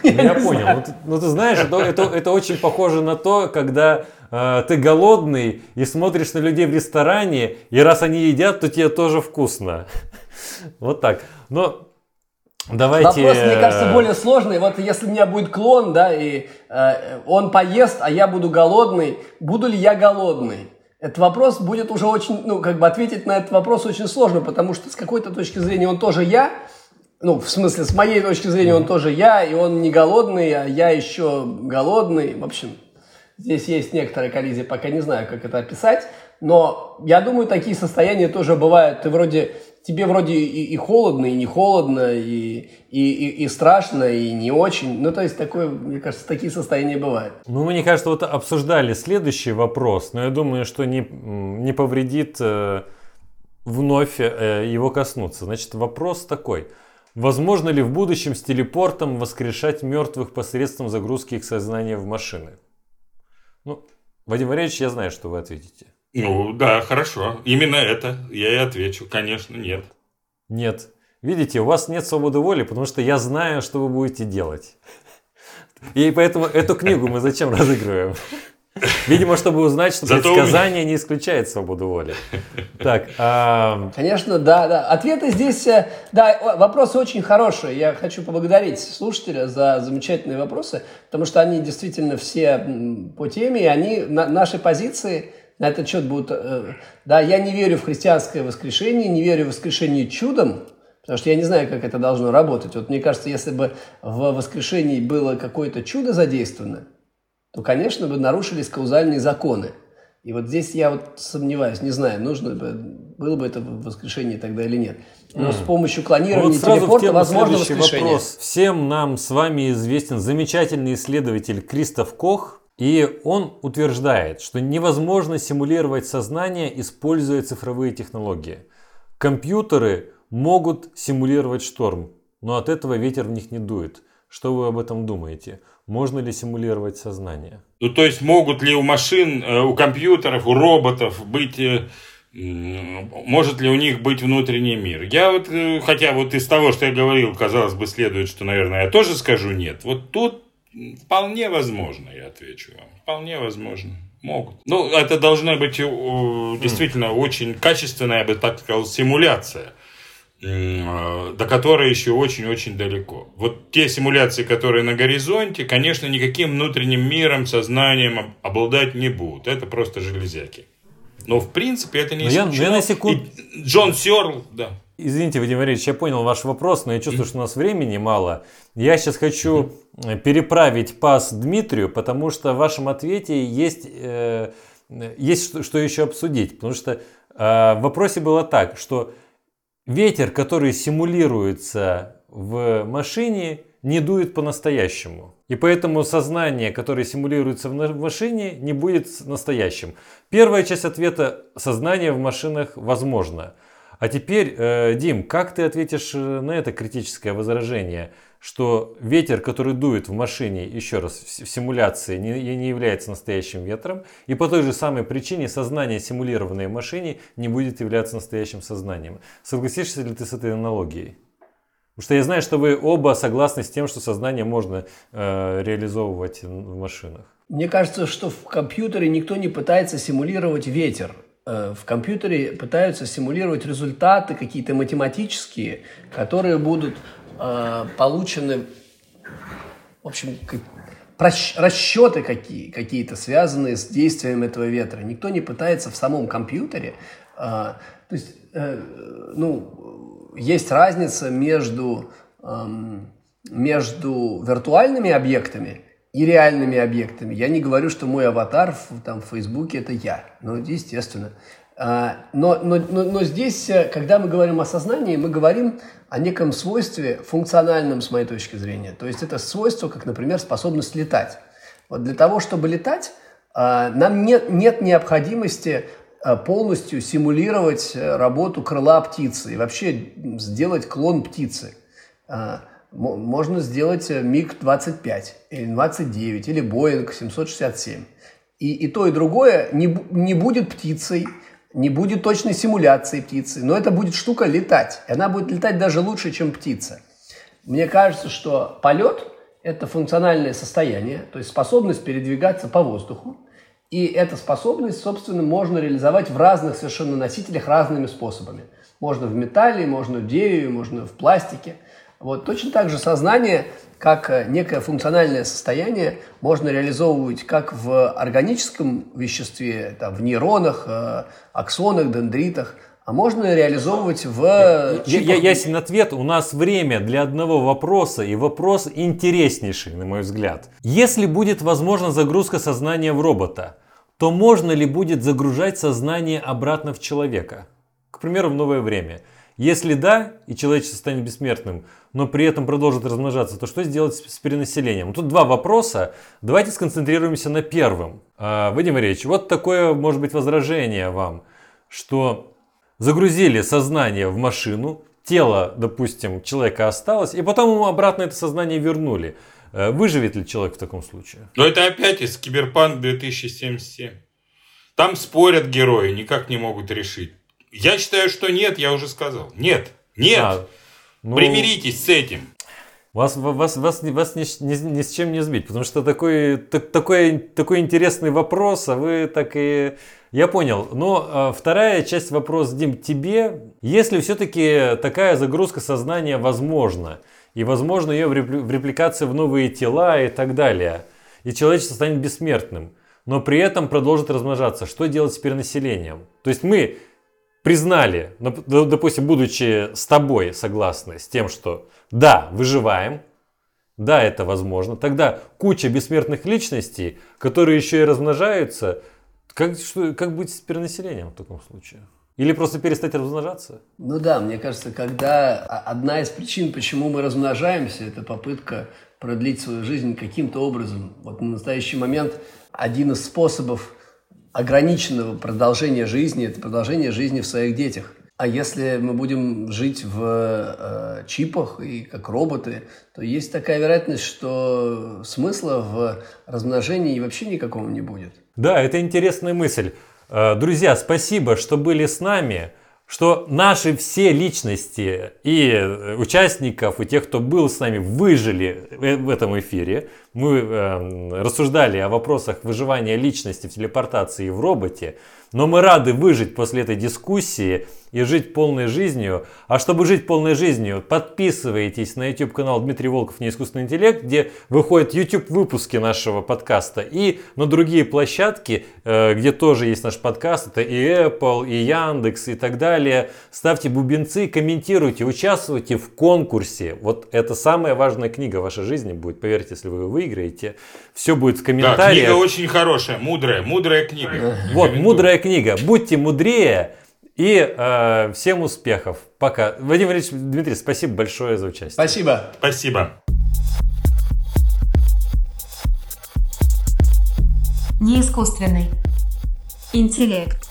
Ну, я понял. Ну, ты, ну, ты знаешь, это, это, это очень похоже на то, когда э, ты голодный и смотришь на людей в ресторане, и раз они едят, то тебе тоже вкусно. Вот так. Но Давайте... Вопрос, мне кажется, более сложный. Вот если у меня будет клон, да, и э, он поест, а я буду голодный, буду ли я голодный? Этот вопрос будет уже очень, ну, как бы ответить на этот вопрос очень сложно, потому что с какой-то точки зрения он тоже я, ну, в смысле, с моей точки зрения он тоже я, и он не голодный, а я еще голодный. В общем, здесь есть некоторая коллизия, пока не знаю, как это описать. Но я думаю, такие состояния тоже бывают. Ты вроде тебе вроде и, и холодно, и не холодно, и, и, и, и страшно, и не очень. Ну, то есть, такое, мне кажется, такие состояния бывают. Ну, мне кажется, вот обсуждали следующий вопрос, но я думаю, что не, не повредит э, вновь э, его коснуться. Значит, вопрос такой. Возможно ли в будущем с телепортом воскрешать мертвых посредством загрузки их сознания в машины? Ну, Вадим Валерьевич, я знаю, что вы ответите. Ну, да, хорошо. Именно это я и отвечу. Конечно, нет. Нет. Видите, у вас нет свободы воли, потому что я знаю, что вы будете делать. И поэтому эту книгу мы зачем разыгрываем? Видимо, чтобы узнать, что Зато предсказание не исключает свободу воли. Так, а, Конечно, да, да. Ответы здесь, э, да, вопросы очень хорошие. Я хочу поблагодарить слушателя за замечательные вопросы, потому что они действительно все по теме, и они, на, наши позиции на этот счет будут... э, Да, я не верю в христианское воскрешение, не верю в воскрешение чудом, потому что я не знаю, как это должно работать. Вот мне кажется, если бы в воскрешении было какое-то чудо задействовано, то, конечно, бы нарушились каузальные законы. И вот здесь я вот сомневаюсь, не знаю, нужно бы, было бы это в воскрешении тогда или нет. Но с помощью клонирования вот телепорта возможно воскрешение. вопрос. Всем нам с вами известен замечательный исследователь Кристоф Кох, и он утверждает, что невозможно симулировать сознание, используя цифровые технологии. Компьютеры могут симулировать шторм, но от этого ветер в них не дует. Что вы об этом думаете? Можно ли симулировать сознание? Ну, то есть, могут ли у машин, э, у компьютеров, у роботов быть... э, Может ли у них быть внутренний мир? Я вот, э, хотя вот из того, что я говорил, казалось бы, следует, что, наверное, я тоже скажу нет. Вот тут вполне возможно, я отвечу вам. Вполне возможно. Могут. Ну, это должна быть э, действительно очень качественная, я бы так сказал, симуляция э, до которой еще очень-очень далеко. Вот те симуляции, которые на горизонте, конечно, никаким внутренним миром, сознанием об- обладать не будут. Это просто железяки. Но, в принципе, это не Но я- исключено. я на секунд- И Джон Сёрл, да. Извините, Вадим Валерьевич, я понял ваш вопрос, но я чувствую, что у нас времени мало. Я сейчас хочу э, переправить пас Дмитрию, потому что в вашем ответе есть, э, есть что, что еще обсудить. Потому что э, в вопросе было так, что ветер, который симулируется в машине, не дует по-настоящему. И поэтому сознание, которое симулируется в машине, не будет настоящим. Первая часть ответа – сознание в машинах возможно. А теперь, э, Дим, как ты ответишь э, на это критическое возражение, что ветер, который дует в машине, еще раз, в симуляции, не, не является настоящим ветром, и по той же самой причине сознание, симулированное в машине, не будет являться настоящим сознанием. Согласишься ли ты с этой аналогией? Потому что я знаю, что вы оба согласны с тем, что сознание можно э, реализовывать в машинах. Мне кажется, что в компьютере никто не пытается симулировать ветер. Э, В компьютере пытаются симулировать результаты какие-то математические, которые будут э, получены, в общем, как- расчеты какие, какие-то, связанные с действием этого ветра. Никто не пытается в самом компьютере. э, то есть, э, ну, есть разница между, эм, между виртуальными объектами и реальными объектами. Я не говорю, что мой аватар в, там, в Фейсбуке – это я. Ну, естественно. А, Но, но, но, но здесь, э, когда мы говорим о сознании, мы говорим о неком свойстве функциональном, с моей точки зрения. То есть это свойство, как, например, способность летать. Вот для того, чтобы летать, а, нам нет, нет необходимости а, полностью симулировать э, работу крыла птицы и вообще сделать клон птицы. Мо- Можно сделать э, МиГ-25 или 29 или Боинг 767. И, и то, и другое не, не будет птицей, не будет точной симуляции птицы, но это будет штука летать. И она будет летать даже лучше, чем птица. Мне кажется, что полет – это функциональное состояние, то есть способность передвигаться по воздуху. И эту способность, собственно, можно реализовать в разных совершенно носителях разными способами. Можно в металле, можно в дереве, можно в пластике. Вот точно так же сознание, как э, некое функциональное состояние, можно реализовывать как в органическом веществе, там, в нейронах, э, аксонах, дендритах, а можно реализовывать в Я, я- ясен ответ. У нас время для одного вопроса, и вопрос интереснейший, на мой взгляд. Если будет возможна загрузка сознания в робота, то можно ли будет загружать сознание обратно в человека? К примеру, в новое время. Если да, и человечество станет бессмертным, но при этом продолжит размножаться, то что сделать с перенаселением? Тут два вопроса. Давайте сконцентрируемся на первом. А, Вадим Валерьевич, вот такое может быть возражение вам, что загрузили сознание в машину, тело, допустим, человека осталось, и потом ему обратно это сознание вернули. Э, Выживет ли человек в таком случае? Но это опять из Киберпанк 2077. Там спорят герои, никак не могут решить. Я считаю, что нет, я уже сказал. Нет, нет. А, ну, Примиритесь с этим. Вас, вас, вас, вас ни, с- ни ни с чем не сбить, потому что такой, так- такой, такой интересный вопрос, а вы так и... Я понял. Но а, вторая часть вопроса, Дим, тебе. Если все-таки такая загрузка сознания возможна, и возможно ее в репли- в репликации в новые тела и так далее, и человечество станет бессмертным, но при этом продолжит размножаться, что делать с перенаселением? То есть мы признали, допустим, будучи с тобой согласны с тем, что да, выживаем, да, это возможно, тогда куча бессмертных личностей, которые еще и размножаются, как, что, как быть с перенаселением в таком случае? Или просто перестать размножаться? Ну да, мне кажется, когда одна из причин, почему мы размножаемся, это попытка продлить свою жизнь каким-то образом. Вот на настоящий момент один из способов ограниченного продолжения жизни – это продолжение жизни в своих детях. А если мы будем жить в э, чипах и как роботы, то есть такая вероятность, что смысла в размножении вообще никакого не будет. Да, это интересная мысль. Э, Друзья, спасибо, что были с нами, что наши все личности и э, участников, и тех, кто был с нами, выжили в в этом эфире. Мы э, рассуждали о вопросах выживания личности в телепортации и в роботе. Но мы рады выжить после этой дискуссии и жить полной жизнью. А чтобы жить полной жизнью, подписывайтесь на YouTube канал Дмитрий Волков «Неискусственный интеллект», где выходят YouTube выпуски нашего подкаста. И на другие площадки, э, где тоже есть наш подкаст, это и Apple, и Яндекс, и так далее. Ставьте бубенцы, комментируйте, участвуйте в конкурсе. Вот это самая важная книга в вашей жизни будет, поверьте, если вы ее выиграете. Все будет в Да, комментариях. книга очень хорошая, мудрая, мудрая книга. Вот, Рекомендую. Мудрая книга. Будьте мудрее и э, всем успехов. Пока. Вадим Валерьевич, Дмитрий, спасибо большое за участие. Спасибо. Спасибо. Неискусственный интеллект.